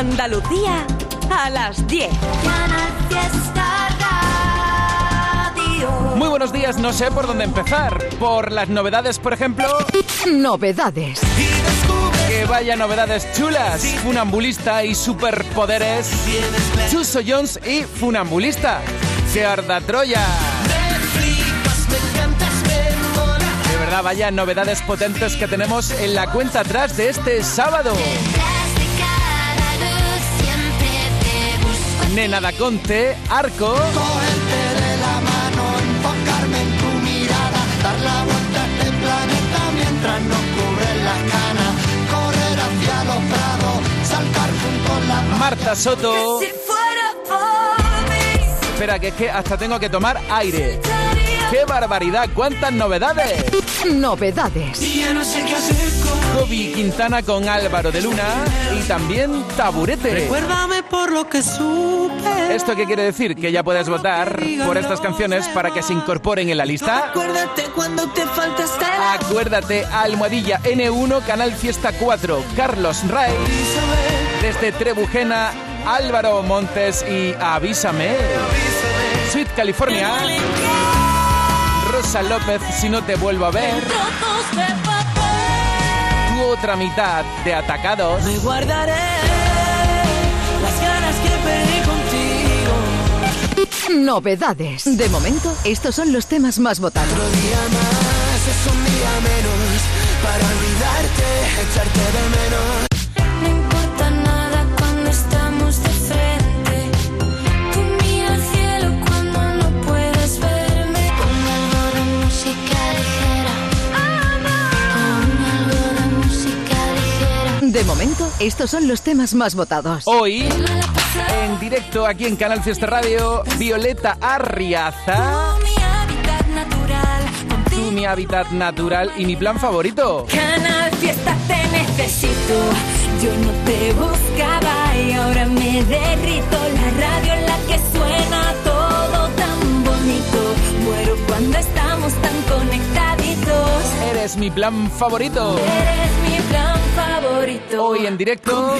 Andalucía a las 10. Muy buenos días, no sé por dónde empezar. Por las novedades, por ejemplo. Novedades. Que vaya novedades chulas. Funambulista y superpoderes. Chuso Jones y Funambulista. Que arda Troya. De verdad, vaya novedades potentes que tenemos en la cuenta atrás de este sábado. Nena da Conte, Arco. de la mano, enfocarme en tu mirada, dar la vuelta a este planeta mientras nos cubren las canas, correr hacia los prados, saltar juntos la Marta Soto. Espera, que es que hasta tengo que tomar aire. ¡Qué barbaridad! ¡Cuántas novedades! Novedades. Y ya no sé qué hacer con Kobe Quintana con Álvaro de Luna y también Taburete. Recuérdame por lo que supe. ¿Esto qué quiere decir? Que ya puedes votar por estas canciones para que se incorporen en la lista. Acuérdate cuando te falta estar. Acuérdate, Almohadilla N1, Canal Fiesta 4, Carlos Ray, desde Trebujena, Álvaro Montes y Avísame, Sweet California, Rosa López, Si no te vuelvo a ver, tu otra mitad de Atacados, Me guardaré las ganas que perdí contigo. Novedades. De momento, estos son los temas más votados. Otro día más es un día menos para olvidarte, echarte de menos. Estos son los temas más votados. Hoy, en directo aquí en Canal Fiesta Radio, Violeta Arriaza, Mi hábitat natural. tú mi hábitat natural y mi plan favorito. Canal Fiesta te necesito. Yo no te buscaba y ahora me derrito. La radio en la que suena todo tan bonito. Muero cuando estamos tan conectaditos. Eres mi plan favorito. Eres mi plan favorito. Hoy en directo,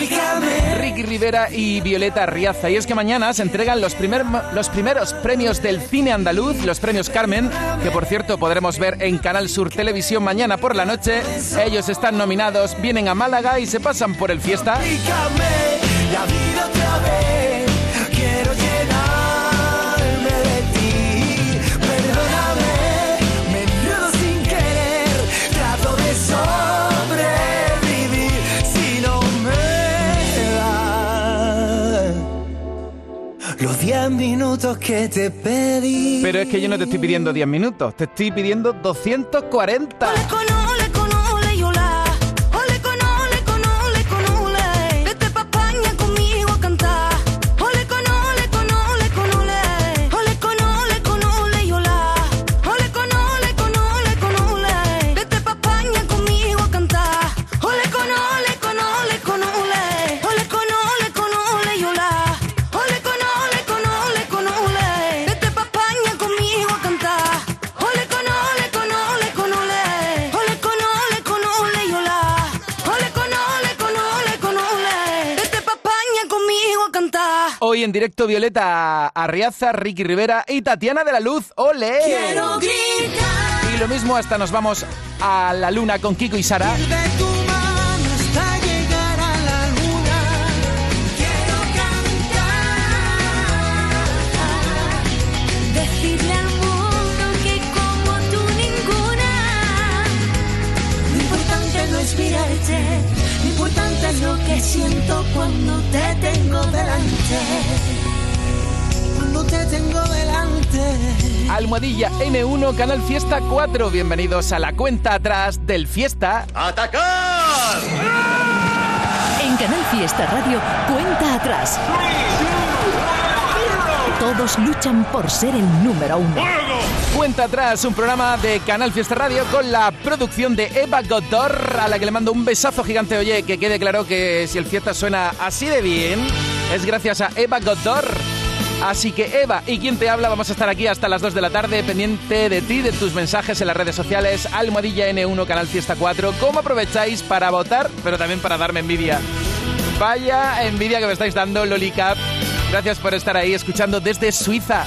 Ricky Rivera y Violeta Arriaza. Y es que mañana se entregan los, primer- los primeros premios del cine andaluz, los premios Carmen, que por cierto podremos ver en Canal Sur Televisión mañana por la noche. Ellos están nominados, vienen a Málaga y se pasan por el fiesta. Los 10 minutos que te pedí. Pero es que yo no te estoy pidiendo 10 minutos, te estoy pidiendo 240. Hoy en directo Violeta Arriaza, Ricky Rivera y Tatiana de la Luz. ¡Ole! Quiero gritar Y lo mismo hasta nos vamos a la luna con Kiko y Sara. Almohadilla N1, Canal Fiesta 4. Bienvenidos a la cuenta atrás del Fiesta. En Canal Fiesta Radio, cuenta atrás. Todos luchan por ser el número uno. Cuenta atrás, un programa de Canal Fiesta Radio con la producción de Eva Godor, a la que le mando un besazo gigante. Oye, que quede claro que si el Fiesta suena así de bien, es gracias a Eva Godor. Así que Eva y quien te habla vamos a estar aquí hasta las 2 de la tarde, pendiente de ti, de tus mensajes en las redes sociales, Almohadilla N1, Canal Fiesta 4. ¿Cómo aprovecháis para votar, pero también para darme envidia? Vaya envidia que me estáis dando, Lolicap. Gracias por estar ahí escuchando desde Suiza.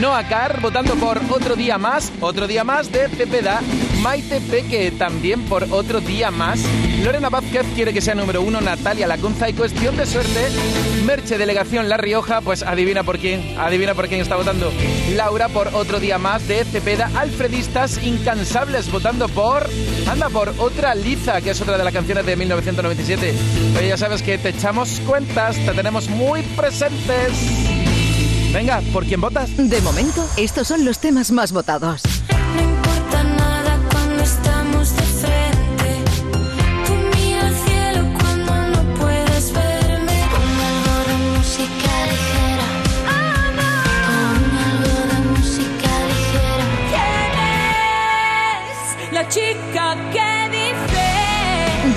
Noah Carr votando por Otro Día Más, Otro Día Más de Cepeda, Maite Peque también por Otro Día Más, Lorena Vázquez quiere que sea número uno, Natalia Lacunza y Cuestión de Suerte, Merche Delegación La Rioja, pues adivina por quién, adivina por quién está votando, Laura por Otro Día Más de Cepeda, Alfredistas Incansables votando por, anda por Otra Liza, que es otra de las canciones de 1997. Oye, ya sabes que te echamos cuentas, te tenemos muy presentes. Venga, ¿por quién votas? De momento, estos son los temas más votados.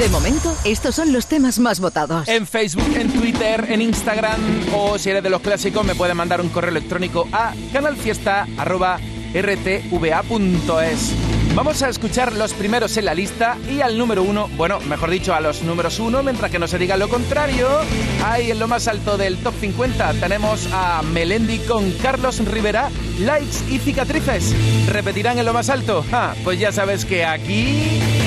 De momento, estos son los temas más votados. En Facebook, en Twitter, en Instagram o si eres de los clásicos me puedes mandar un correo electrónico a canalfiesta.rtva.es. Vamos a escuchar los primeros en la lista y al número uno, bueno, mejor dicho, a los números uno, mientras que no se diga lo contrario. Ahí en lo más alto del top 50 tenemos a Melendi con Carlos Rivera, Likes y Cicatrices. ¿Repetirán en lo más alto? Ah, pues ya sabes que aquí...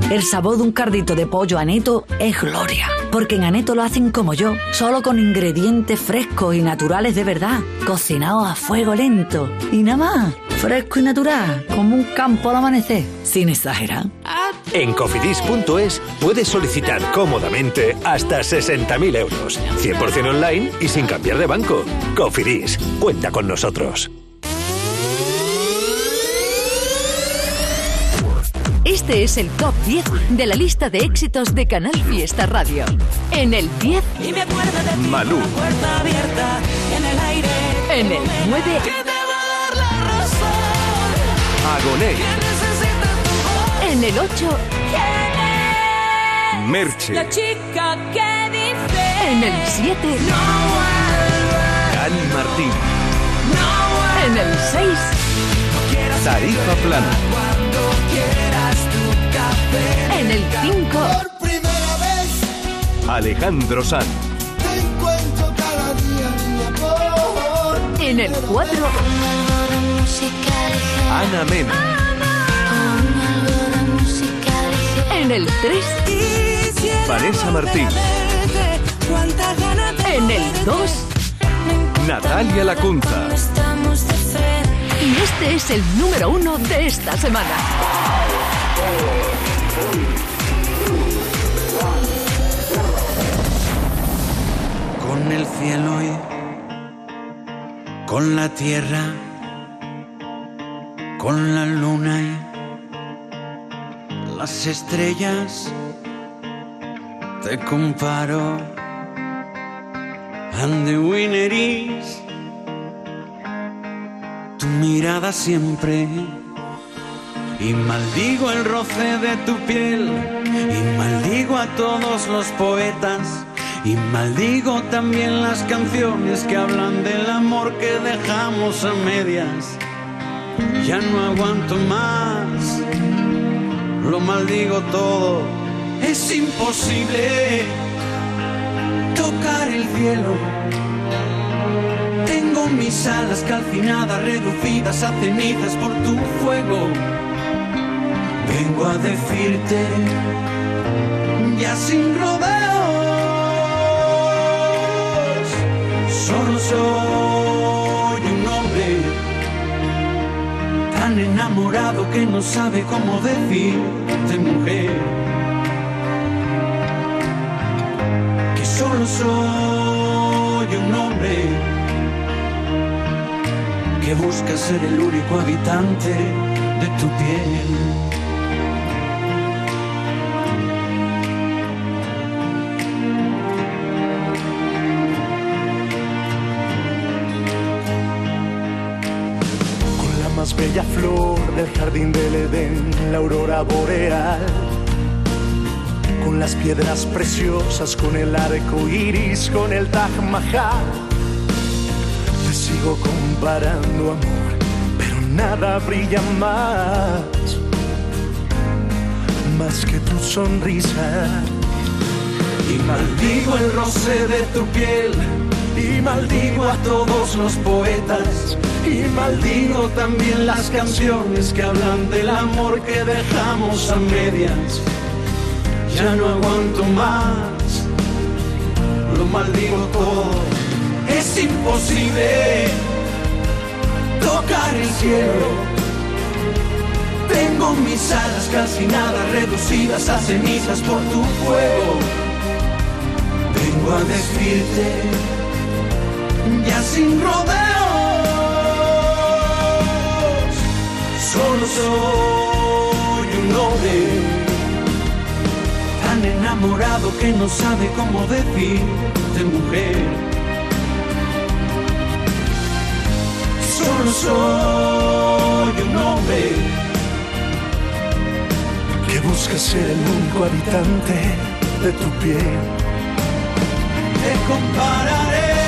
El sabor de un cardito de pollo aneto es gloria. Porque en Aneto lo hacen como yo, solo con ingredientes frescos y naturales de verdad, cocinados a fuego lento. Y nada más, fresco y natural, como un campo al amanecer, sin exagerar. En cofidis.es puedes solicitar cómodamente hasta 60.000 euros. 100% online y sin cambiar de banco. Cofidis, cuenta con nosotros. Este es el top 10 de la lista de éxitos de Canal Fiesta Radio. En el 10, Y me acuerdo de ti, Malú. una puerta abierta en el aire. en el 9, Que te va a dar la razón. Agoné, en el 8, Merche, La chica que dice. en el 7, Dani Martín, en el 6, Tarifa Plana, en el 5, Alejandro Sanz, en el 4, Algo de música ligera. Ana Mena, Pon algo de música ligera. en el 3, Quisiera Vanessa Martín, verte, en el de 2 Natalia Lacunza, y este es el número 1 de esta semana. Con el cielo y con la tierra, con la luna y las estrellas. Te comparo and the tu mirada siempre. Y maldigo el roce de tu piel, y maldigo a todos los poetas, y maldigo también las canciones que hablan del amor que dejamos a medias. Ya no aguanto más, lo maldigo todo, es imposible tocar el cielo. Tengo mis alas calcinadas, reducidas a cenizas por tu fuego. Vengo a decirte, ya sin rodeos, solo soy un hombre tan enamorado que no sabe cómo decirte mujer. Que solo soy un hombre que busca ser el único habitante de tu piel. Jardín del Edén, la aurora boreal. Con las piedras preciosas, con el arco iris, con el Taj Mahal. Te sigo comparando, amor, pero nada brilla más. Más que tu sonrisa. Y maldigo el roce de tu piel. Y maldigo a todos los poetas. Y maldigo también las canciones que hablan del amor que dejamos a medias. Ya no aguanto más. Lo maldigo todo. Es imposible tocar el cielo. Tengo mis alas casi nada reducidas a cenizas por tu fuego. Vengo a decirte, ya sin rodeos, solo soy un hombre tan enamorado que no sabe cómo decirte mujer. Solo soy un hombre que busca ser el único habitante de tu piel. Te compararé,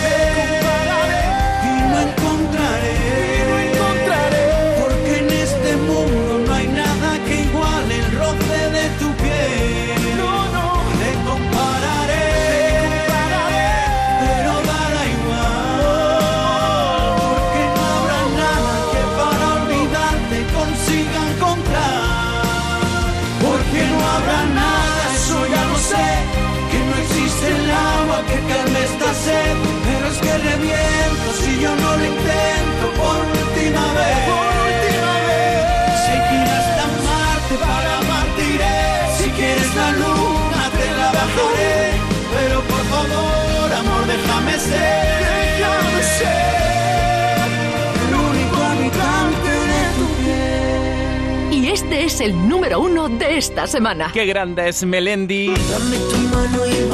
el número uno de esta semana. Qué grande es Melendi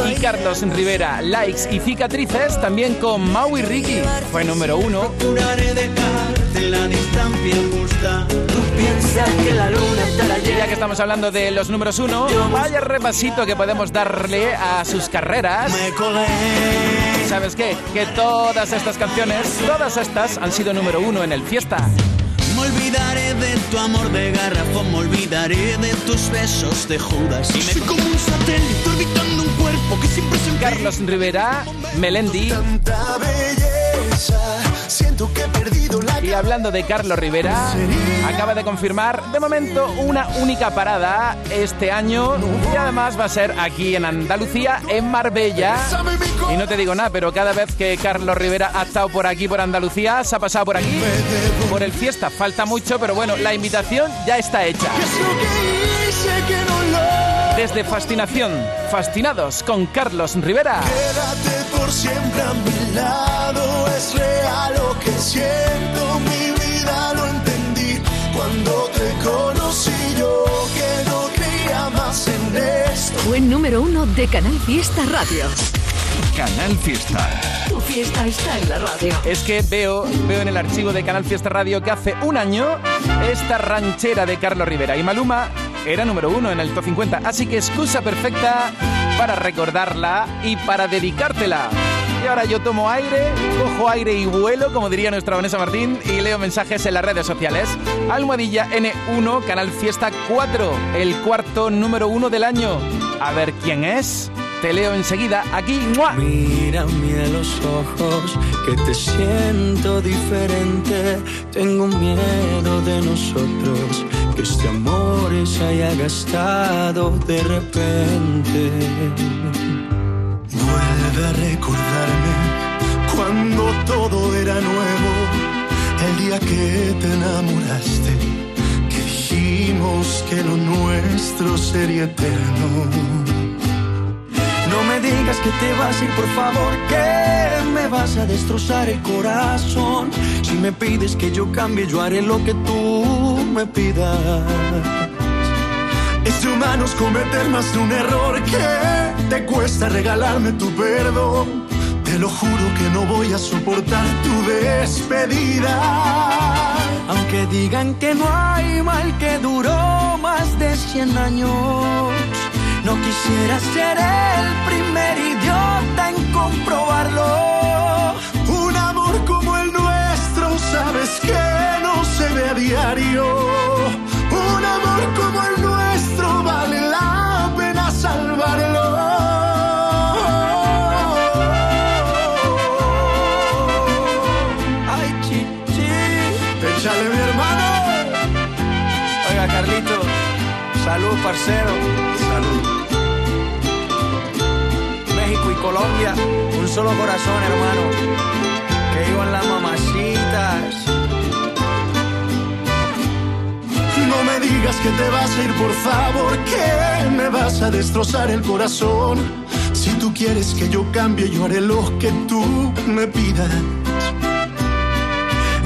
y Carlos Rivera. Likes y cicatrices también con Mau y Ricky. Fue número uno. Ya que estamos hablando de los números uno, vaya repasito que podemos darle a sus carreras. ¿Sabes qué? Que todas estas canciones, todas estas han sido número uno en el fiesta. Me olvidaré de tu amor de garrafón, me olvidaré de tus besos de Judas. Y Soy como un satélite orbitando un cuerpo que siempre se Carlos Rivera, Melendi. Siento que he perdido la Y hablando de Carlos Rivera, acaba de confirmar de momento una única parada este año y además va a ser aquí en Andalucía, en Marbella. Y no te digo nada, pero cada vez que Carlos Rivera ha estado por aquí, por Andalucía, se ha pasado por aquí, por el fiesta. Falta mucho, pero bueno, la invitación ya está hecha. Desde Fascinación, fascinados con Carlos Rivera. Quédate por siempre a mi lado, es real lo que siento, mi vida lo entendí cuando te conocí yo, que no creía más en esto. Fue número uno de Canal Fiesta Radio. Canal Fiesta. Tu fiesta está en la radio. Es que veo, veo en el archivo de Canal Fiesta Radio que hace un año esta ranchera de Carlos Rivera y Maluma era número uno en el top 50, así que excusa perfecta para recordarla y para dedicártela. Y ahora yo tomo aire, cojo aire y vuelo, como diría nuestra Vanessa Martín, y leo mensajes en las redes sociales. Almohadilla N1, Canal Fiesta 4, el cuarto número uno del año. A ver quién es. Te leo enseguida aquí. ¡mua! Mírame a los ojos, que te siento diferente. Tengo miedo de nosotros, este amor se haya gastado de repente. Vuelve a recordarme cuando todo era nuevo, el día que te enamoraste, que dijimos que lo nuestro sería eterno. No me digas que te vas a ir, por favor, que me vas a destrozar el corazón. Si me pides que yo cambie, yo haré lo que tú me pidas. Es de humanos cometer más de un error que te cuesta regalarme tu perdón. Te lo juro que no voy a soportar tu despedida. Aunque digan que no hay mal que duró más de 100 años, no quisiera ser el primer idiota en comprobarlo. Un amor como el sabes que no se ve a diario. Un amor como el nuestro vale la pena salvarlo. Ay, chichi. Échale mi hermano. Oiga, Carlito, salud, parcero. Salud. México y Colombia, un solo corazón, hermano. Que iban las mamacitas. No me digas que te vas a ir, por favor, que me vas a destrozar el corazón. Si tú quieres que yo cambie, yo haré lo que tú me pidas.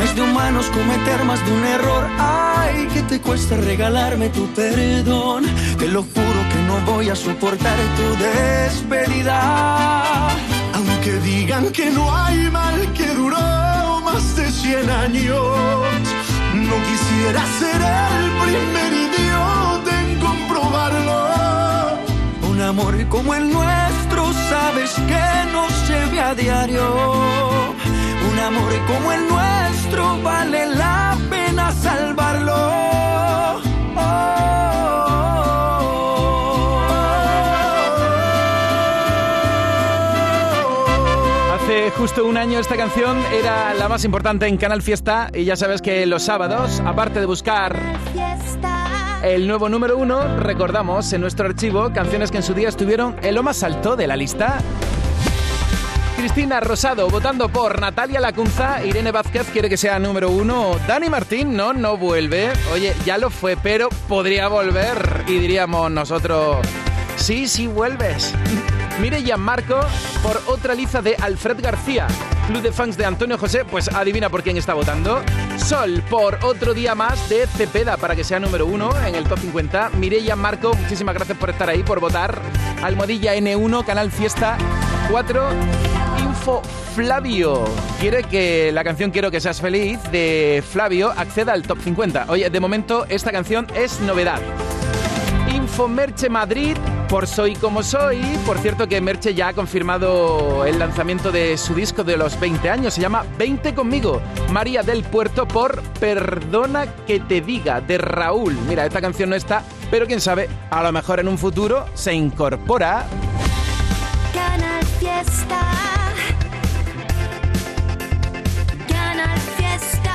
Es de humanos cometer más de un error. Ay, que te cuesta regalarme tu perdón. Te lo juro que no voy a soportar tu despedida. Aunque digan que no hay duró 100 años, no quisiera ser el primer idiota en comprobarlo. Un amor como el nuestro, sabes que no se a diario. Un amor como el nuestro vale la pena salvarlo. Justo un año esta canción era la más importante en Canal Fiesta y ya sabes que los sábados, aparte de buscar el nuevo número uno, recordamos en nuestro archivo canciones que en su día estuvieron en lo más alto de la lista. Cristina Rosado votando por Natalia Lacunza, Irene Vázquez quiere que sea número uno, Dani Martín no, no vuelve, oye, ya lo fue, pero podría volver y diríamos nosotros, sí, sí vuelves. Mire Gianmarco por otra liza de Alfred García. Club de fans de Antonio José, pues adivina por quién está votando. Sol por otro día más de Cepeda para que sea número uno en el top 50. Mireia Marco, muchísimas gracias por estar ahí, por votar. Almohadilla N1, Canal Fiesta 4. Info Flavio quiere que la canción Quiero que seas feliz de Flavio acceda al top 50. Oye, de momento esta canción es novedad. Merche Madrid por Soy como soy. Por cierto que Merche ya ha confirmado el lanzamiento de su disco de los 20 años. Se llama 20 conmigo. María del Puerto por Perdona que te diga de Raúl. Mira, esta canción no está, pero quién sabe, a lo mejor en un futuro se incorpora. Canal Fiesta. Canal Fiesta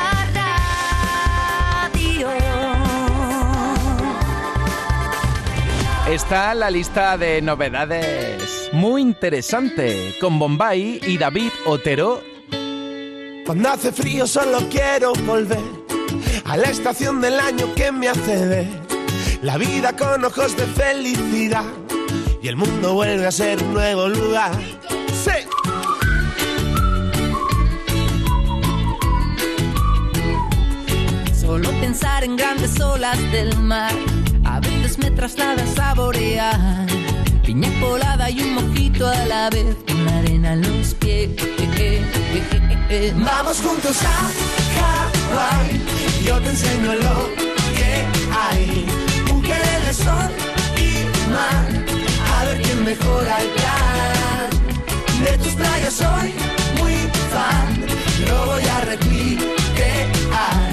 Radio. Está la lista de novedades muy interesante con Bombay y David Otero. Cuando hace frío solo quiero volver a la estación del año que me hace ver la vida con ojos de felicidad y el mundo vuelve a ser un nuevo lugar. Sí. Solo pensar en grandes olas del mar me traslada a saborear piña colada y un mojito a la vez con la arena en los pies. Vamos juntos a Hawái, yo te enseño lo que hay. Un de sol y mar, a ver quién mejora el plan. De tus playas soy muy fan, lo voy a recrear.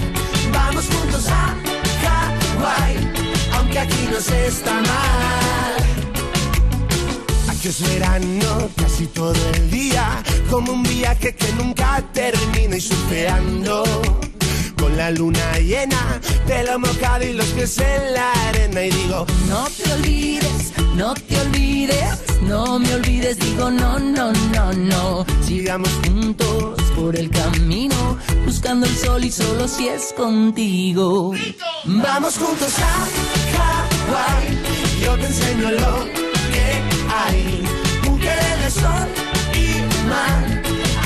Aquí no se está mal. Aquí es verano casi todo el día, como un viaje que nunca termina y surfeando. Con la luna llena, pelo mojado y los pies en la arena y digo, No te olvides, no te olvides, no me olvides, digo no, no, no, no. sigamos Juntos por el camino, buscando el sol y solo si es contigo. Vamos juntos a Hawái, yo te enseño lo que hay. de sol y mar,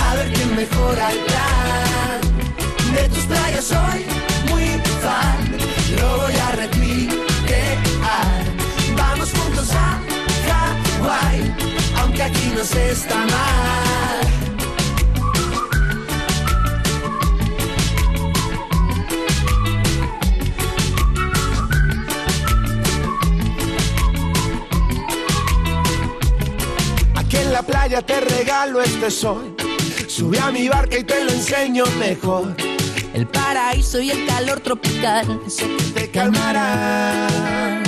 a ver quién mejora el plan. De tus playas soy muy fan, Hawái, aunque aquí no se está mal. Aquí en la playa te regalo este sol. Sube a mi barca y te lo enseño mejor. El paraíso y el calor tropical que te calmarán.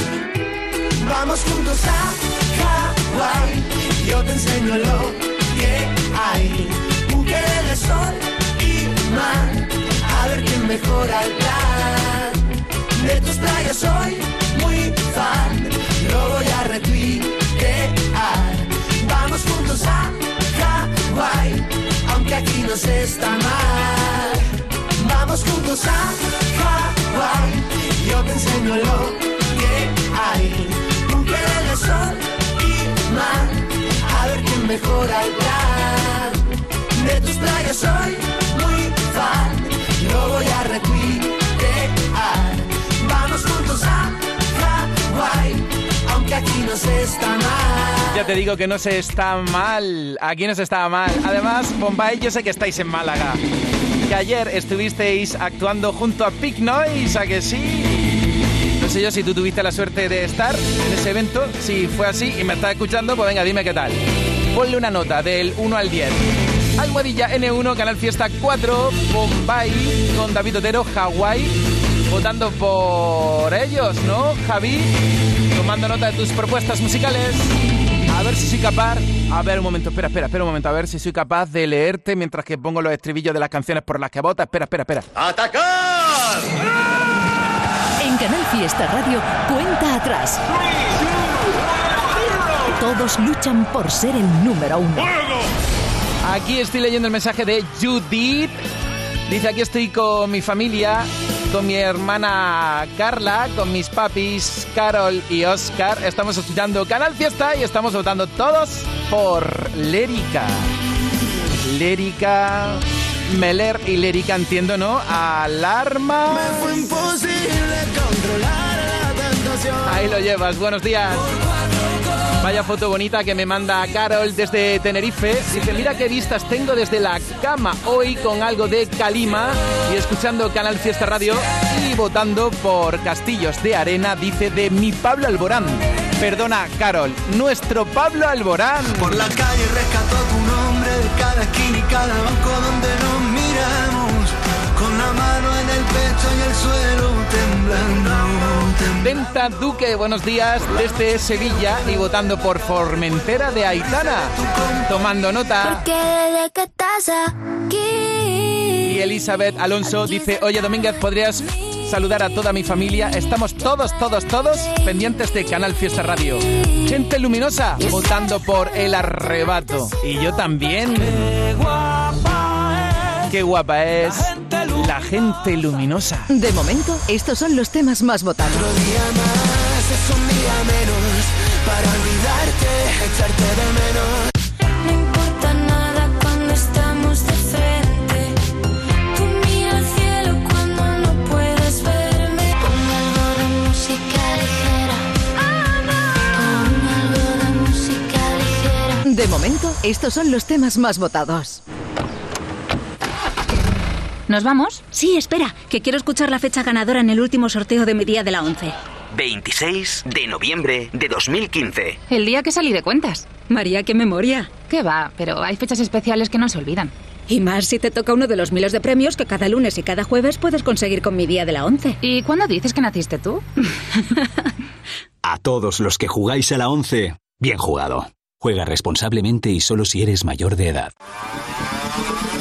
Vamos juntos a Hawái. Yo te enseño lo que hay. Querer de sol y mar. A ver quién mejora el plan. De tus playas soy muy fan. Lo voy a retuitear. Vamos juntos a Hawái. Aunque aquí no se está mal. Vamos juntos a Hawái. Yo te enseño lo que hay. Querer de sol mar. A ver quién mejora el plan. De tus playas soy muy fan. Lo voy a retuitear. Vamos juntos a Hawái. Aunque aquí no se está mal. Ya te digo que no se está mal. Aquí no se está mal. Además, Bombay, yo sé que estáis en Málaga. Que ayer estuvisteis actuando junto a Big Noise, ¿a que sí? Sé yo si tú tuviste la suerte de estar en ese evento. Si fue así y me estás escuchando, pues venga, dime qué tal. Ponle una nota del 1 al 10. Almohadilla N1, Canal Fiesta 4, Bombay, con David Otero, Hawái, votando por ellos, ¿no, Javi? Tomando nota de tus propuestas musicales. A ver si soy capaz. A ver, un momento, espera, espera, espera un momento. A ver si soy capaz de leerte mientras que pongo los estribillos de las canciones por las que vota. Espera, espera, espera. ¡Atacar! En Canal Fiesta Radio, cuenta atrás. Todos luchan por ser el número uno. Aquí estoy leyendo el mensaje de Judith. Dice, aquí estoy con mi familia, con mi hermana Carla, con mis papis Carol y Oscar. Estamos escuchando Canal Fiesta y estamos votando todos por Lérica. Lérica, Meler y Lérica, entiendo, ¿no? Alarma. Fue imposible controlar la tentación. Ahí lo llevas, buenos días. Vaya foto bonita que me manda Carol desde Tenerife. Dice, mira qué vistas tengo desde la cama hoy con algo de calima y escuchando Canal Fiesta Radio y votando por Castillos de Arena, dice de mi Pablo Alborán. Perdona, Carol, nuestro Pablo Alborán. Por la calle rescató tu nombre de cada esquina y cada banco donde nos miramos. Con la mano en el pecho y el suelo temblando. Venta Duque, buenos días desde Sevilla y votando por Formentera de Aitana. Tomando nota. Porque desde que estás aquí. Y Elizabeth Alonso dice, oye Domínguez, ¿podrías saludar a toda mi familia? Estamos todos, todos, todos pendientes de Canal Fiesta Radio. Gente luminosa, votando por El Arrebato. Y yo también. Qué guapa es la gente luminosa. De momento, estos son los temas más votados. Otro día más es un día menos para olvidarte, echarte de menos. De momento, estos son los temas más votados. ¿Nos vamos? Sí, espera, que quiero escuchar la fecha ganadora en el último sorteo de mi día de la 11. 26 de noviembre de 2015. El día que salí de cuentas. María, qué memoria. ¿Qué va? Pero hay fechas especiales que no se olvidan. Y más si te toca uno de los miles de premios que cada lunes y cada jueves puedes conseguir con mi día de la 11. ¿Y cuándo dices que naciste tú? A todos los que jugáis a la 11, bien jugado. Juega responsablemente y solo si eres mayor de edad.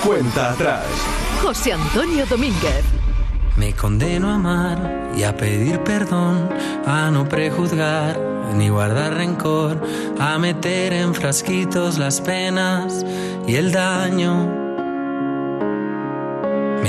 Cuenta atrás. José Antonio Domínguez. Me condeno a amar y a pedir perdón, a no prejuzgar ni guardar rencor, a meter en frasquitos las penas y el daño.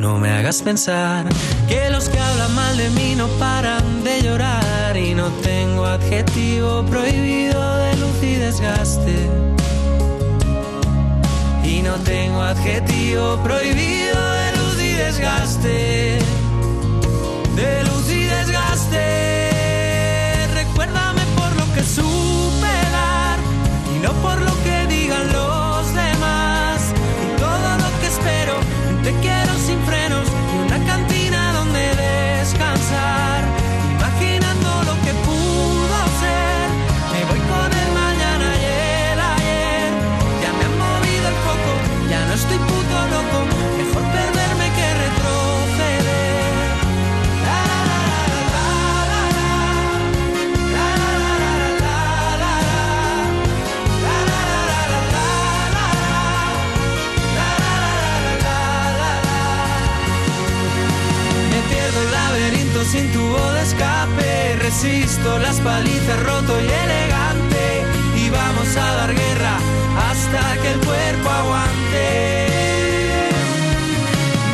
no me hagas pensar que los que hablan mal de mí no paran de llorar y no tengo adjetivo prohibido de luz y desgaste. Y no tengo adjetivo prohibido de luz y desgaste. De luz y desgaste. Resisto las palizas roto y elegante. Y vamos a dar guerra hasta que el cuerpo aguante.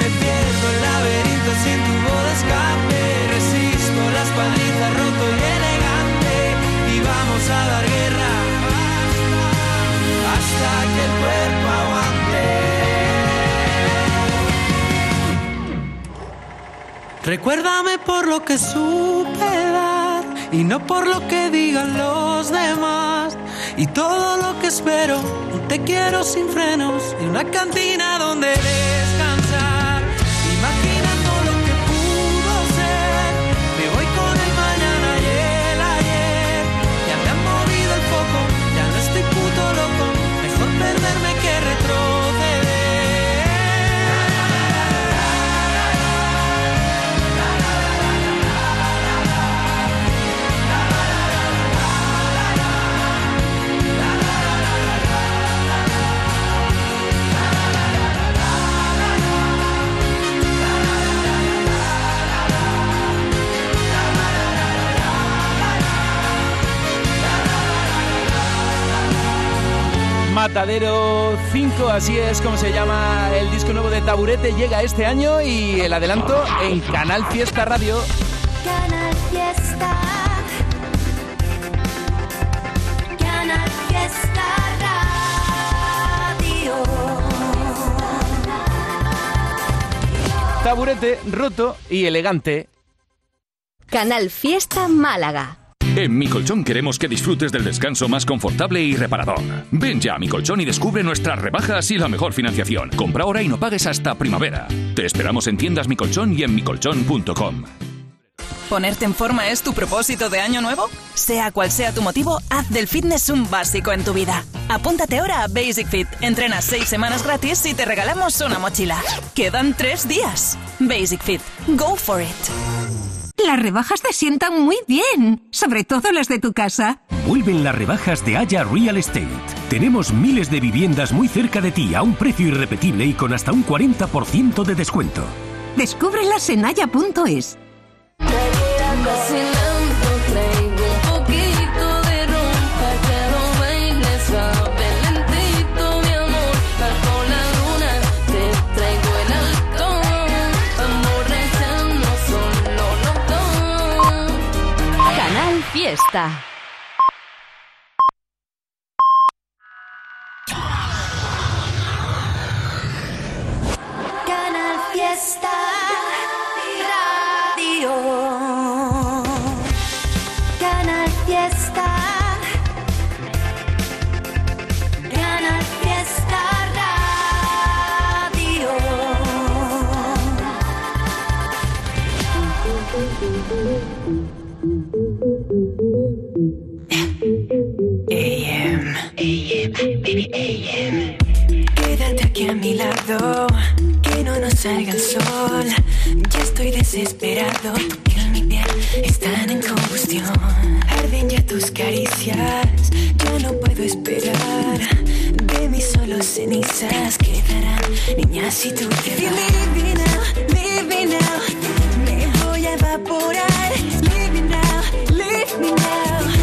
Me pierdo el laberinto sin tubo de escape. Resisto las palizas roto y elegante. Y vamos a dar guerra hasta que el cuerpo aguante. Recuérdame por lo que supe y no por lo que digan los demás. Y todo lo que espero, te quiero sin frenos y una cantina donde Matadero 5, así es como se llama el disco nuevo de Taburete, llega este año y el adelanto en Canal Fiesta Radio. Canal Fiesta. Canal Fiesta Radio. Taburete roto y elegante. Canal Fiesta Málaga. En Mi Colchón queremos que disfrutes del descanso más confortable y reparador. Ven ya a Mi Colchón y descubre nuestras rebajas y la mejor financiación. Compra ahora y no pagues hasta primavera. Te esperamos en tiendas Mi Colchón y en micolchón.com. ¿Ponerte en forma es tu propósito de año nuevo? Sea cual sea tu motivo, haz del fitness un básico en tu vida. Apúntate ahora a Basic Fit. Entrenas seis semanas gratis y te regalamos una mochila. Quedan tres días. Basic Fit. Go for it. Las rebajas te sientan muy bien, sobre todo las de tu casa. Vuelven las rebajas de Haya Real Estate. Tenemos miles de viviendas muy cerca de ti a un precio irrepetible y con hasta un 40% de descuento. Descúbrelas en haya.es. Canal Fiesta. Canal Fiesta Radio. Canal cuidado que no nos salga el sol. Ya estoy desesperado, piel y mi piel están en combustión. Arden ya tus caricias, ya no puedo esperar. De mí solo cenizas quedarán, niña, si tú te vas. Leave me now, leave me now, me voy a evaporar. Leave me now, leave me now,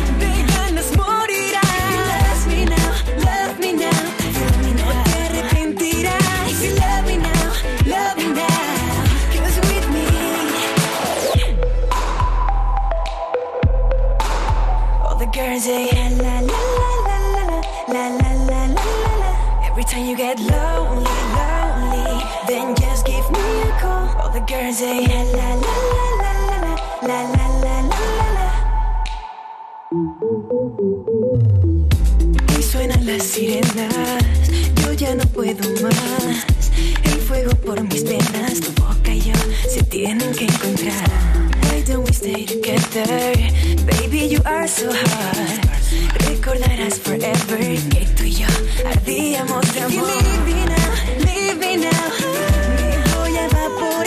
la la la la la la la la la la suenan las sirenas, yo ya no puedo más. El fuego por mis venas, tu boca y yo se tienen que encontrar. Why don't we stay together? Baby, you are so hard. Recordarás forever que tú y yo ardíamos de amor. Leave me now, leave me now. Me voy a evaporar.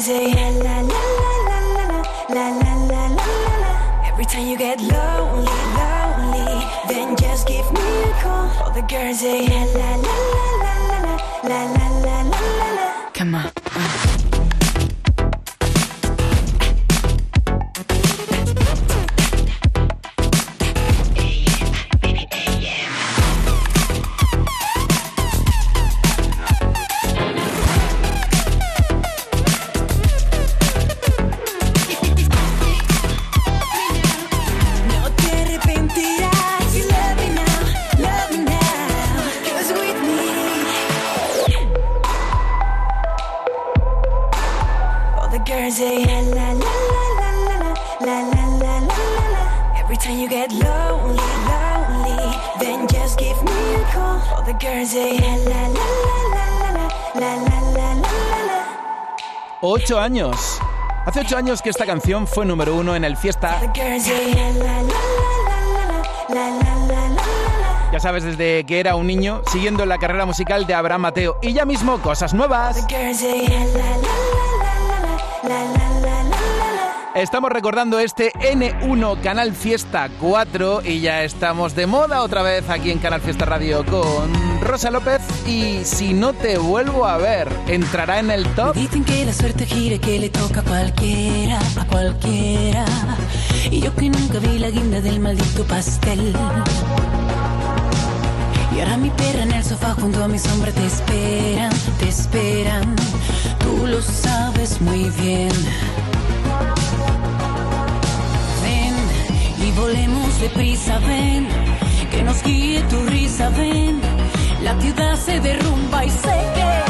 Say la la la la la la la la la la la. Every time you get lonely, lonely, then just give me a call. All the girls say la la la la la la la la años. Hace 8 años que esta canción fue número uno en el Fiesta. Ya sabes, desde que era un niño, siguiendo la carrera musical de Abraham Mateo. Y ya mismo, cosas nuevas. Estamos recordando este N1 Canal Fiesta 4 y ya estamos de moda otra vez aquí en Canal Fiesta Radio con Rosa López y si no te vuelvo a ver, entrará en el top. Dicen que la suerte gira que le toca a cualquiera, a cualquiera. Y yo que nunca vi la guinda del maldito pastel. Y ahora mi perra en el sofá junto a mi sombra te esperan, te esperan. Tú lo sabes muy bien. Ven y volemos deprisa, ven. Que nos guíe tu risa, ven. La ciudad se derrumba y sé que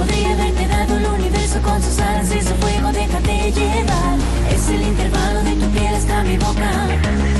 Podría haber quedado el universo con sus alas y su fuego, déjate llevar. Es el intervalo de tu piel hasta mi boca.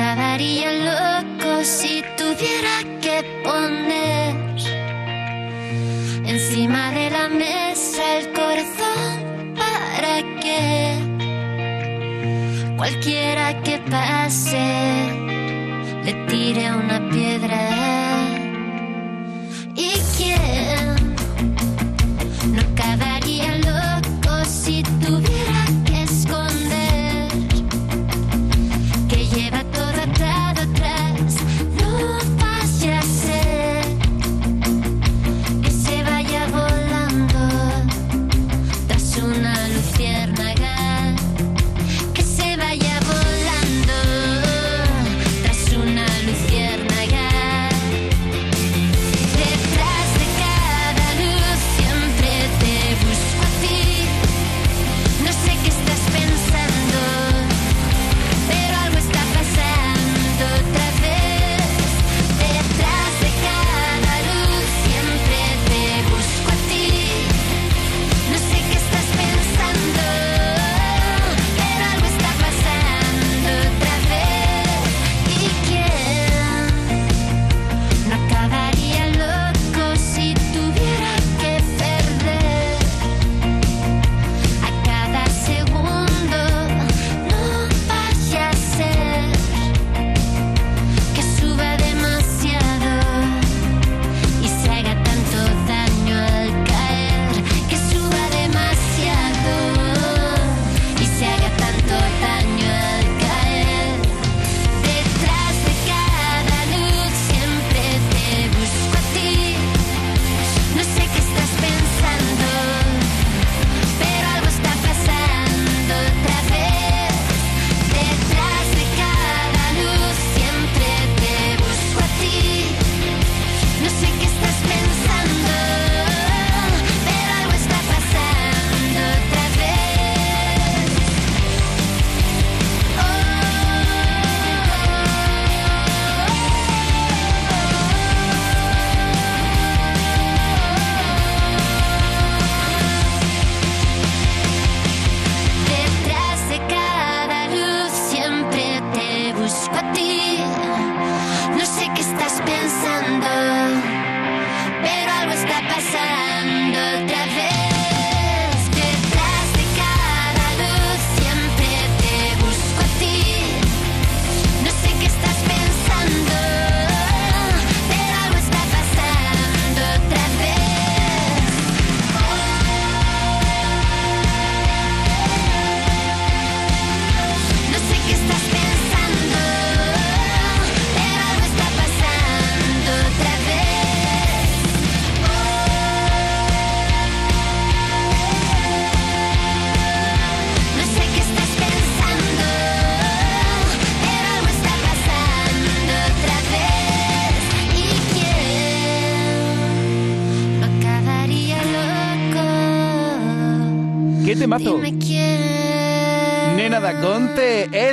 acabaría loco si tuviera que poner encima de la mesa el corazón para que cualquiera que pase le tire una piedra.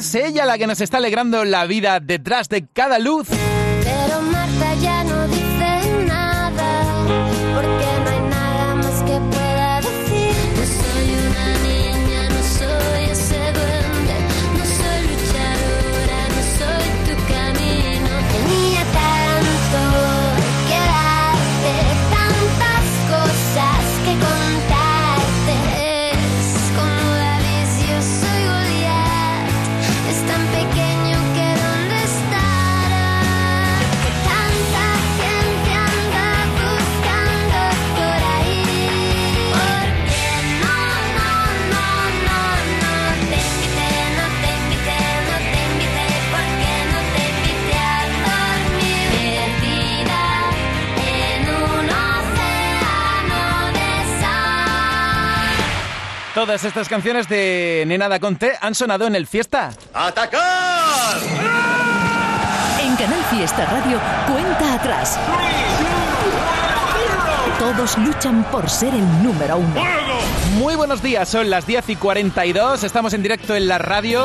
es ella la que nos está alegrando la vida detrás de cada luz. Todas estas canciones de Nenada Conte han sonado en el Fiesta. ¡Atacar! En Canal Fiesta Radio, cuenta atrás. Todos luchan por ser el número uno. Muy buenos días, son las 10 y 42, estamos en directo en la radio.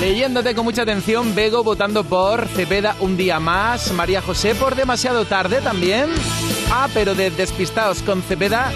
Leyéndote con mucha atención, Bego votando por Cepeda un día más, María José por demasiado tarde también. Ah, pero de despistados con Cepeda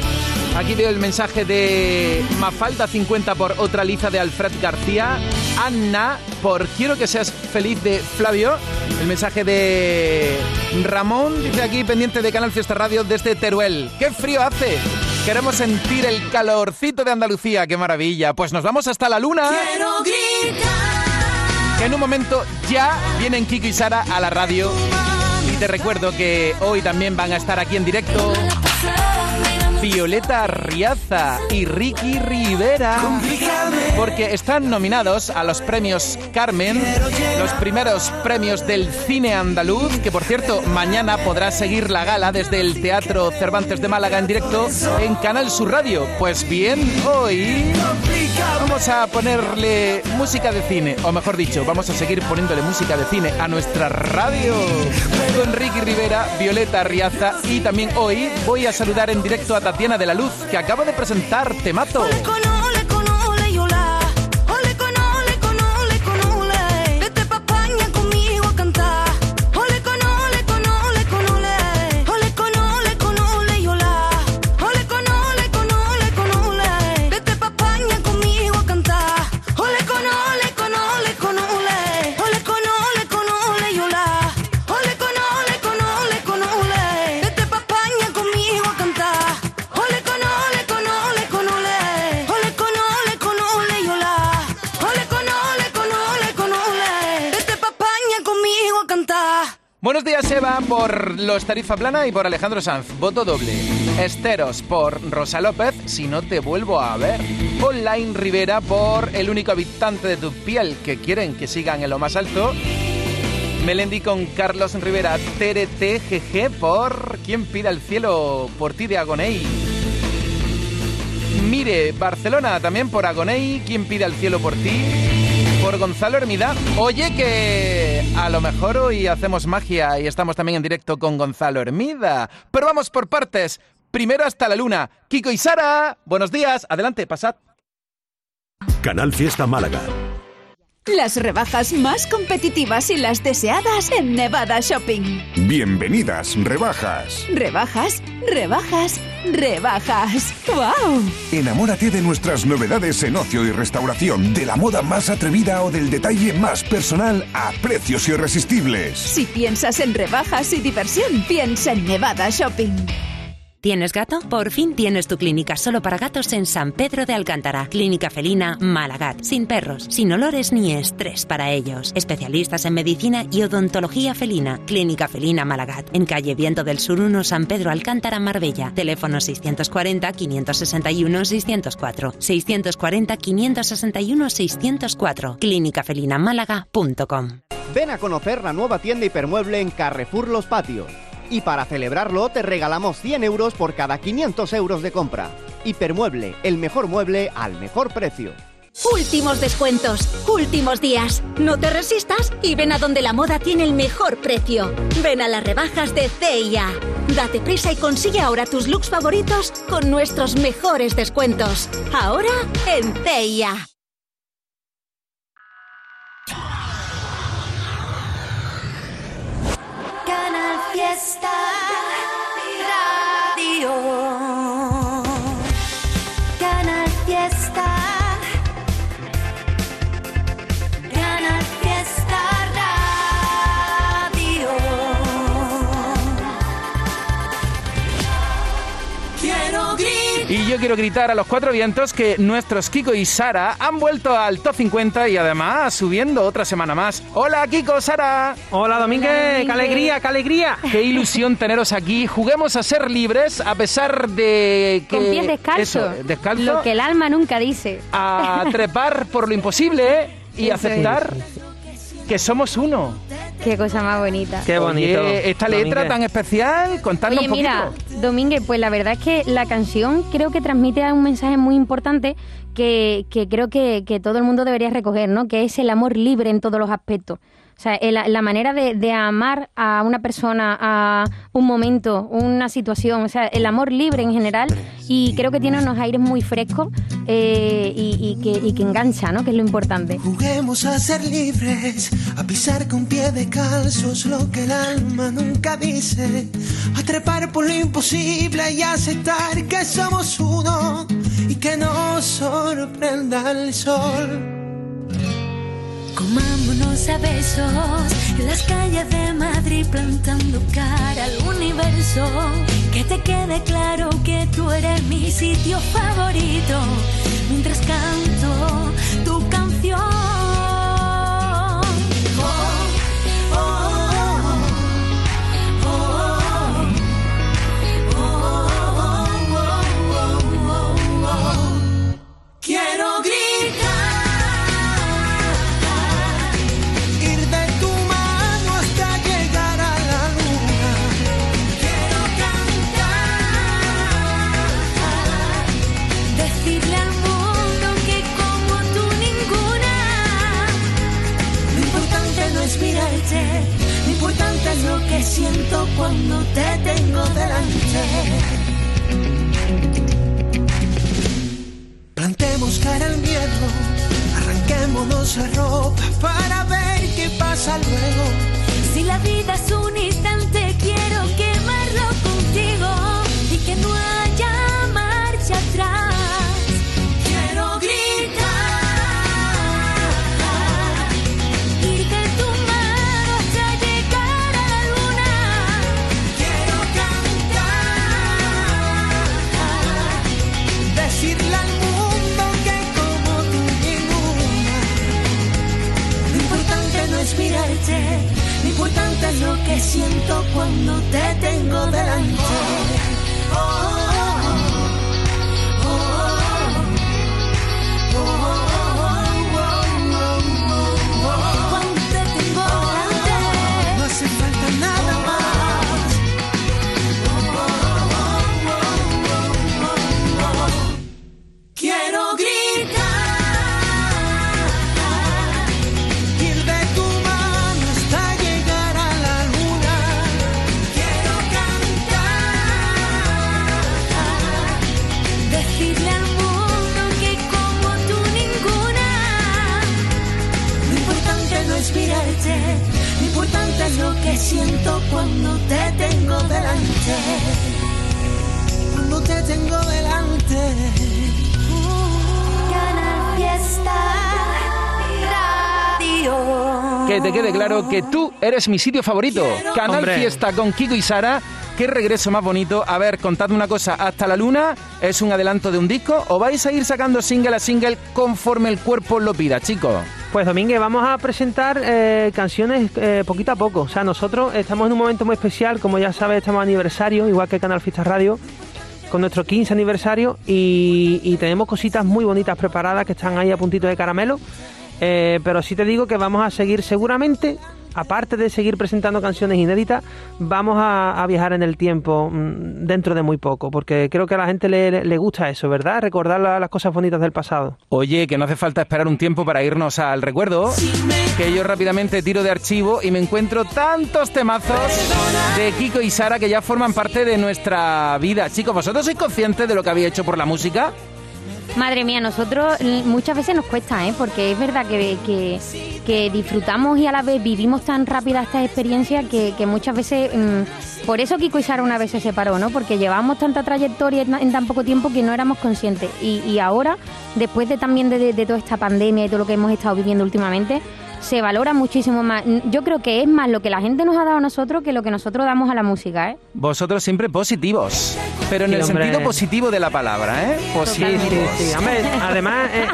aquí veo el mensaje de Mafalda 50 por otra liza de Alfred García, Anna por Quiero que seas feliz de Flavio, el mensaje de Ramón, dice aquí pendiente de Canal Fiesta Radio desde Teruel, ¡qué frío hace! Queremos sentir el calorcito de Andalucía, qué maravilla. Pues nos vamos hasta la luna. Quiero gritar. Que en un momento ya vienen Kiko y Sara a la radio. Y te recuerdo que hoy también van a estar aquí en directo Violeta Riaza y Ricky Rivera. Porque están nominados a los premios Carmen, los primeros premios del cine andaluz, que por cierto, mañana podrás seguir la gala desde el Teatro Cervantes de Málaga en directo en Canal Sur Radio. Pues bien, hoy vamos a ponerle música de cine, o mejor dicho, vamos a seguir poniéndole música de cine a nuestra radio con Ricky Rivera, Violeta Riaza y también hoy voy a saludar en directo a Tatiana de la Luz, que acaba de presentar Temato. Buenos días, Eva, por los Tarifa Plana y por Alejandro Sanz. Voto doble. Esteros por Rosa López, si no te vuelvo a ver. Online Rivera por El único habitante de tu piel, que quieren que sigan en lo más alto. Melendi con Carlos Rivera, TRT GG por ¿Quién pide al cielo por ti de Agoney? Mire, Barcelona también por Agoney, ¿Quién pide al cielo por ti? Por Gonzalo Hermida. Oye que a lo mejor hoy hacemos magia y estamos también en directo con Gonzalo Hermida. Pero vamos por partes. Primero hasta la luna. Kiko y Sara, buenos días. Adelante, pasad. Canal Fiesta Málaga. Las rebajas más competitivas y las deseadas en Nevada Shopping. Bienvenidas, rebajas. Rebajas, rebajas, rebajas. ¡Wow! Enamórate de nuestras novedades en ocio y restauración, de la moda más atrevida o del detalle más personal a precios irresistibles. Si piensas en rebajas y diversión, piensa en Nevada Shopping. ¿Tienes gato? Por fin tienes tu clínica solo para gatos en San Pedro de Alcántara. Clínica felina Malagat. Sin perros, sin olores ni estrés para ellos. Especialistas en medicina y odontología felina. Clínica felina Malagat. En calle Viento del Sur 1, San Pedro Alcántara, Marbella. Teléfono 640-561-604. 640-561-604. Clínicafelinamálaga.com. Ven a conocer la nueva tienda hipermueble en Carrefour Los Patios. Y para celebrarlo te regalamos 100 euros por cada 500 euros de compra. Hipermueble, el mejor mueble al mejor precio. Últimos descuentos, últimos días. No te resistas y ven a donde la moda tiene el mejor precio. Ven a las rebajas de CIA. Date prisa y consigue ahora tus looks favoritos con nuestros mejores descuentos. Ahora en CIA. Canal yo quiero gritar a los cuatro vientos que nuestros Kiko y Sara han vuelto al top 50 y además subiendo otra semana más. Hola Kiko, Sara. Hola Domínguez, qué alegría, qué alegría. Qué ilusión teneros aquí. Juguemos a ser libres a pesar de que... Con pies descalzos. Eso, descalzo. Lo que el alma nunca dice. A trepar por lo imposible y Eso aceptar que somos uno. Qué cosa más bonita. Qué bonito. esta letra Domínguez. tan especial, contadnos Oye, un poquito. mira, Domínguez, pues la verdad es que la canción creo que transmite un mensaje muy importante que, que creo que, que todo el mundo debería recoger, ¿no? Que es el amor libre en todos los aspectos. O sea, eh, la, la manera de, de amar a una persona, a un momento, una situación, o sea, el amor libre en general, y creo que tiene unos aires muy frescos eh, y, y que, y que engancha, ¿no? Que es lo importante. Juguemos a ser libres, a pisar con pie de calzos lo que el alma nunca dice, a trepar por lo imposible y aceptar que somos uno y que nos sorprenda el sol. Comámonos a besos en las calles de Madrid plantando cara al universo. Que te quede claro que tú eres mi sitio favorito mientras canto siento cuando te tengo delante. Plantemos cara al miedo, arranquémonos la ropa para ver qué pasa luego. Si la vida es un instante, quiero quemarlo contigo y que no es lo que siento cuando te tengo delante. Claro que tú eres mi sitio favorito. Canal Hombre. Fiesta con Kiko y Sara. Qué regreso más bonito. A ver, contadme una cosa. ¿Hasta la luna es un adelanto de un disco o vais a ir sacando single a single conforme el cuerpo lo pida, chicos? Pues Domínguez, vamos a presentar eh, canciones eh, poquito a poco. O sea, nosotros estamos en un momento muy especial, como ya sabes, estamos aniversario, igual que Canal Fiesta Radio, con nuestro 15 aniversario y, y tenemos cositas muy bonitas preparadas que están ahí a puntito de caramelo. Eh, pero sí te digo que vamos a seguir seguramente, aparte de seguir presentando canciones inéditas, vamos a, viajar en el tiempo mm, dentro de muy poco, porque creo que a la gente le, le gusta eso, ¿verdad? Recordar la- las cosas bonitas del pasado. Oye, que no hace falta esperar un tiempo para irnos al recuerdo, que yo rápidamente tiro de archivo y me encuentro tantos temazos de Kiko y Sara que ya forman parte de nuestra vida. Chicos, ¿vosotros sois conscientes de lo que había hecho por la música? Madre mía, nosotros muchas veces nos cuesta, ¿eh? porque es verdad que, que, que disfrutamos y a la vez vivimos tan rápida esta experiencia que, muchas veces... mm, por eso Kiko y una vez se separó, ¿no? Porque llevábamos tanta trayectoria en, tan poco tiempo que no éramos conscientes. Y, ahora, después de también de- de toda esta pandemia y todo lo que hemos estado viviendo últimamente, se valora muchísimo más. Yo creo que es más lo que la gente nos ha dado a nosotros que lo que nosotros damos a la música, ¿eh? Vosotros siempre positivos, pero en Sí, el hombre. sentido positivo de la palabra, ¿eh? Sí, Positivos. sí, sí. Hombre, además, eh,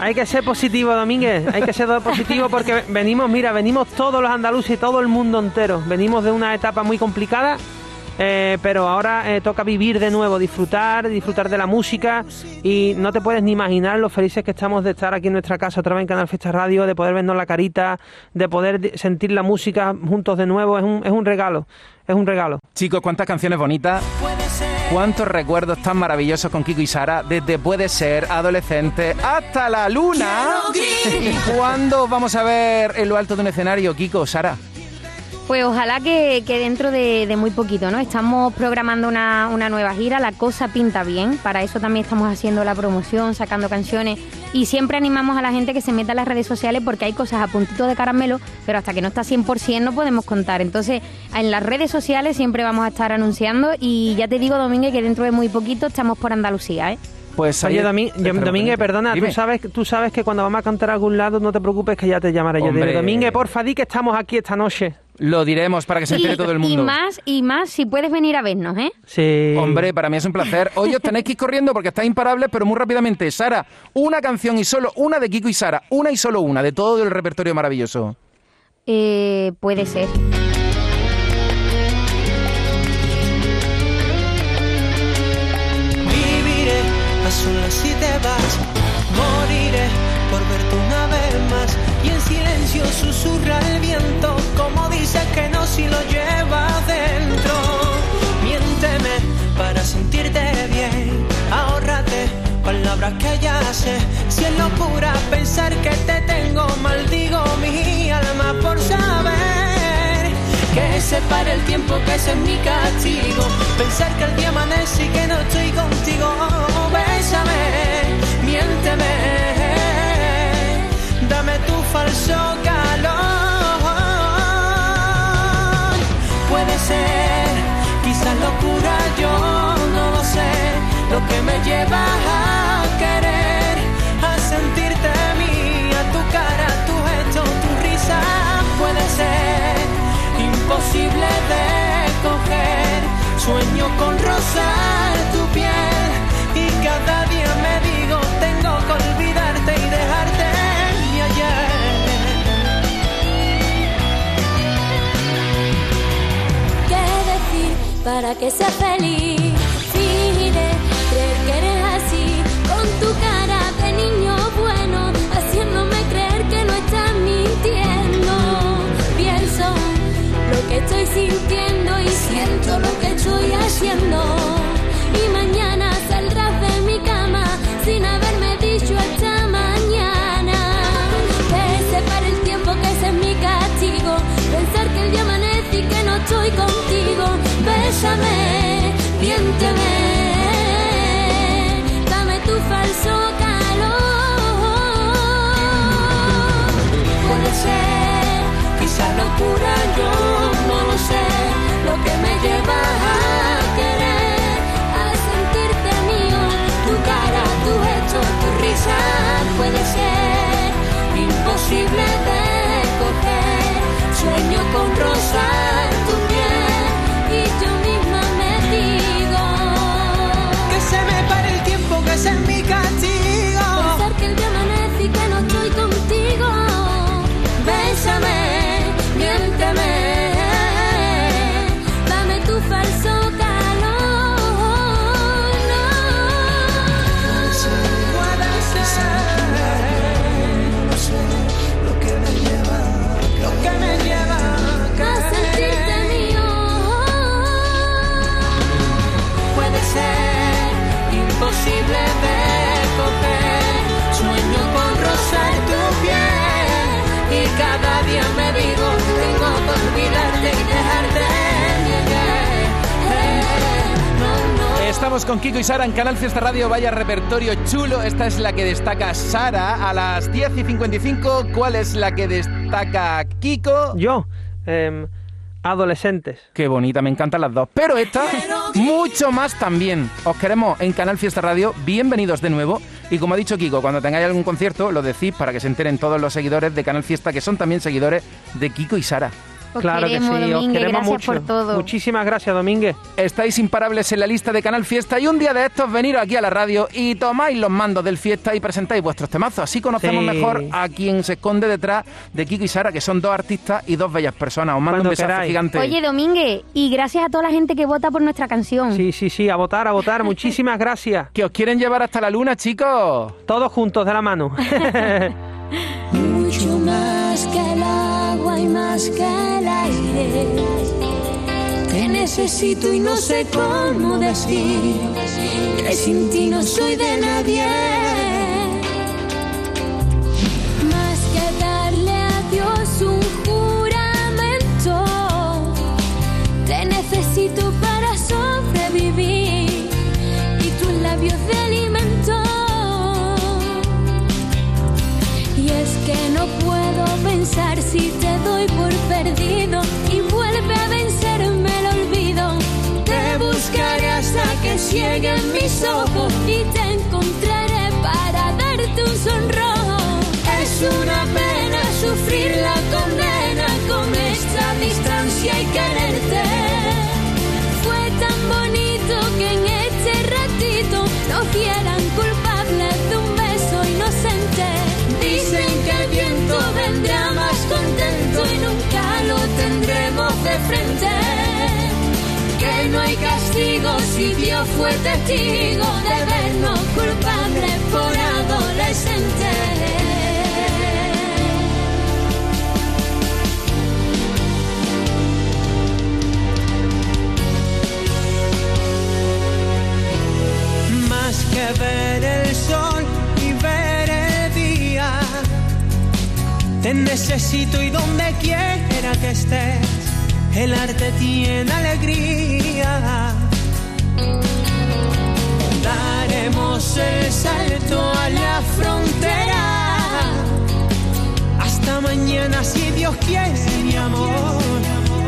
hay que ser positivo, Domínguez. Hay que ser positivo porque venimos, mira, venimos todos los andaluces y todo el mundo entero. Venimos de una etapa muy complicada, eh, pero ahora eh, toca vivir de nuevo, disfrutar, disfrutar de la música. Y no te puedes ni imaginar lo felices que estamos de estar aquí en nuestra casa, otra vez en Canal Fiesta Radio, de poder vernos la carita, de poder sentir la música juntos de nuevo. Es un, es un regalo, es un regalo. Chicos, cuántas canciones bonitas, cuántos recuerdos tan maravillosos con Kiko y Sara, desde puede ser adolescente hasta la luna. ¿Cuándo vamos a ver en lo alto de un escenario, Kiko, Sara? Pues ojalá que, que dentro de, muy poquito, ¿no? Estamos programando una, una nueva gira, la cosa pinta bien, para eso también estamos haciendo la promoción, sacando canciones y siempre animamos a la gente que se meta en las redes sociales porque hay cosas a puntito de caramelo, pero hasta que no está 100% no podemos contar. Entonces, en las redes sociales siempre vamos a estar anunciando y ya te digo, Domínguez, que dentro de muy poquito estamos por Andalucía, ¿eh? Pues Oye, yo- Espera, Domínguez, perdona, Dime. tú sabes, tú sabes que cuando vamos a cantar a algún lado, no te preocupes que ya te llamaré yo. Hombre. Diré, Domínguez, porfa, di que estamos aquí esta noche. Lo diremos para que se entere todo el Y mundo. más, y más si puedes venir a vernos, ¿eh? Sí. Hombre, para mí es un placer. Hoy os tenéis que ir corriendo porque estáis imparables, pero muy rápidamente. Sara, una canción y solo una de Kiko y Sara. Una y solo una de todo el repertorio maravilloso. Eh, puede ser. A solas si te vas, moriré por verte una vez más. Y en silencio susurra el viento como dice que no si lo llevas dentro. Miénteme para sentirte bien, ahórrate palabras que ya sé. Si es locura pensar que te tengo, maldigo mi alma por saber que se pare el tiempo que ese es mi castigo. Pensar que el día amanece y que no estoy contigo bésame miénteme. Dame tu falso calor. Puede ser quizás locura yo no lo sé. Lo que me lleva a querer a sentirte mía tu cara tu gesto tu risa. Puede ser imposible de coger. Sueño con rozar tu piel y cada día me digo tengo que olvidarte y dejarte mi ayer. ¿Qué decir para que sea feliz? Fingiré creer que eres así, con tu cara de niño bueno, haciéndome creer que no estás mintiendo. Pienso lo que estoy sintiendo y siento lo que estoy haciendo. Estoy contigo. Bésame, miénteme. Dame tu falso calor. Puede ser, quizá locura, yo no lo sé. Lo que me lleva a querer, a sentirte mío. Tu cara, tu gesto, tu risa. Puede ser imposible de coger. Sueño con rozar Kiko y Sara en Canal Fiesta Radio. Vaya repertorio chulo. Esta es la que destaca Sara a las 10 y 55. ¿Cuál es la que destaca Kiko? Yo, em, adolescentes. Qué bonita, me encantan las dos. Pero esta, mucho más también. Os queremos en Canal Fiesta Radio. Bienvenidos de nuevo. Y como ha dicho Kiko, cuando tengáis algún concierto, lo decís para que se enteren todos los seguidores de Canal Fiesta, que son también seguidores de Kiko y Sara. Os claro queremos, que sí, os Domínguez, queremos gracias mucho. por todo. Muchísimas gracias, Domínguez. Estáis imparables en la lista de Canal Fiesta y un día de estos veniros aquí a la radio y tomáis los mandos del fiesta y presentáis vuestros temazos. Así conocemos Sí. mejor a quien se esconde detrás de Kiko y Sara, que son dos artistas y dos bellas personas. Os mando Cuando un besazo queráis. gigante. Oye, Domínguez, y gracias a toda la gente que vota por nuestra canción. Sí, sí, sí, a votar, a votar. Muchísimas gracias. Que os quieren llevar hasta la luna, chicos. Todos juntos de la mano. Mucho más más que el aire. Te necesito y no sé cómo decir que sin ti no soy de nadie. Y vuelve a vencerme el olvido. Te buscaré hasta que cieguen mis ojos y te encontraré para darte un sonrojo. Que no hay castigo si Dios fue testigo de vernos culpables por adolescentes. Que ver el sol y ver el día, te necesito y donde quiera que estés, el arte tiene alegría. Daremos el salto a la frontera. Hasta mañana si Dios quiere, mi amor,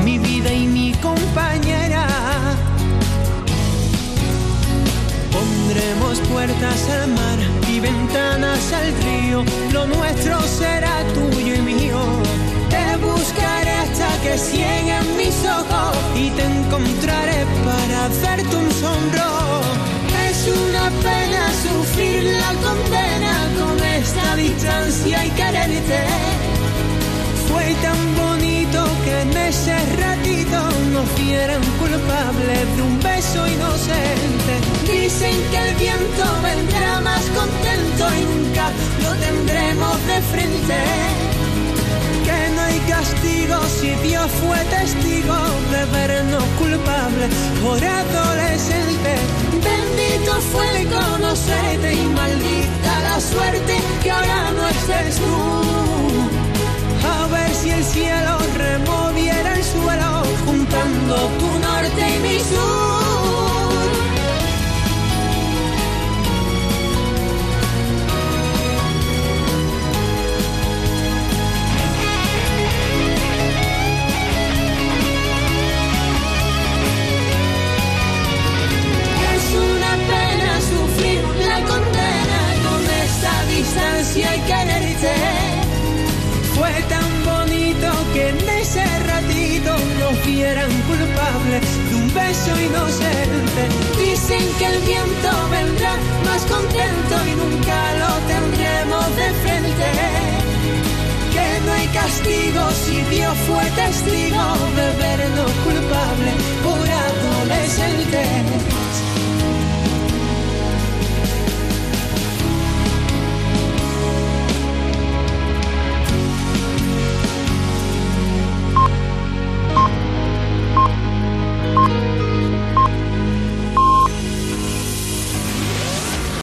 mi vida y mi compañera. Pondremos puertas al mar y ventanas al río. Lo nuestro será tuyo y mío. Te buscaré hasta que cieguen mis ojos y te encontraré para hacerte un sonrojo. Es una pena sufrir la condena con esta distancia y quererte. Fue tan bonito que en ese ratito nos vieran culpables de un beso inocente. Dicen que el viento vendrá más contento y nunca lo tendremos de frente. Castigo si Dios fue testigo de vernos culpables por adolescentes. Bendito fue el conocerte y maldita la suerte que ahora no estés tú. A ver si el cielo removiera el suelo juntando tu norte y mi sur. y al quererte fue tan bonito que en ese ratito nos vieran culpables de un beso inocente. Dicen que el viento vendrá más contento y nunca lo tendremos de frente. Que no hay castigo si Dios fue testigo de vernos culpables por adolescente.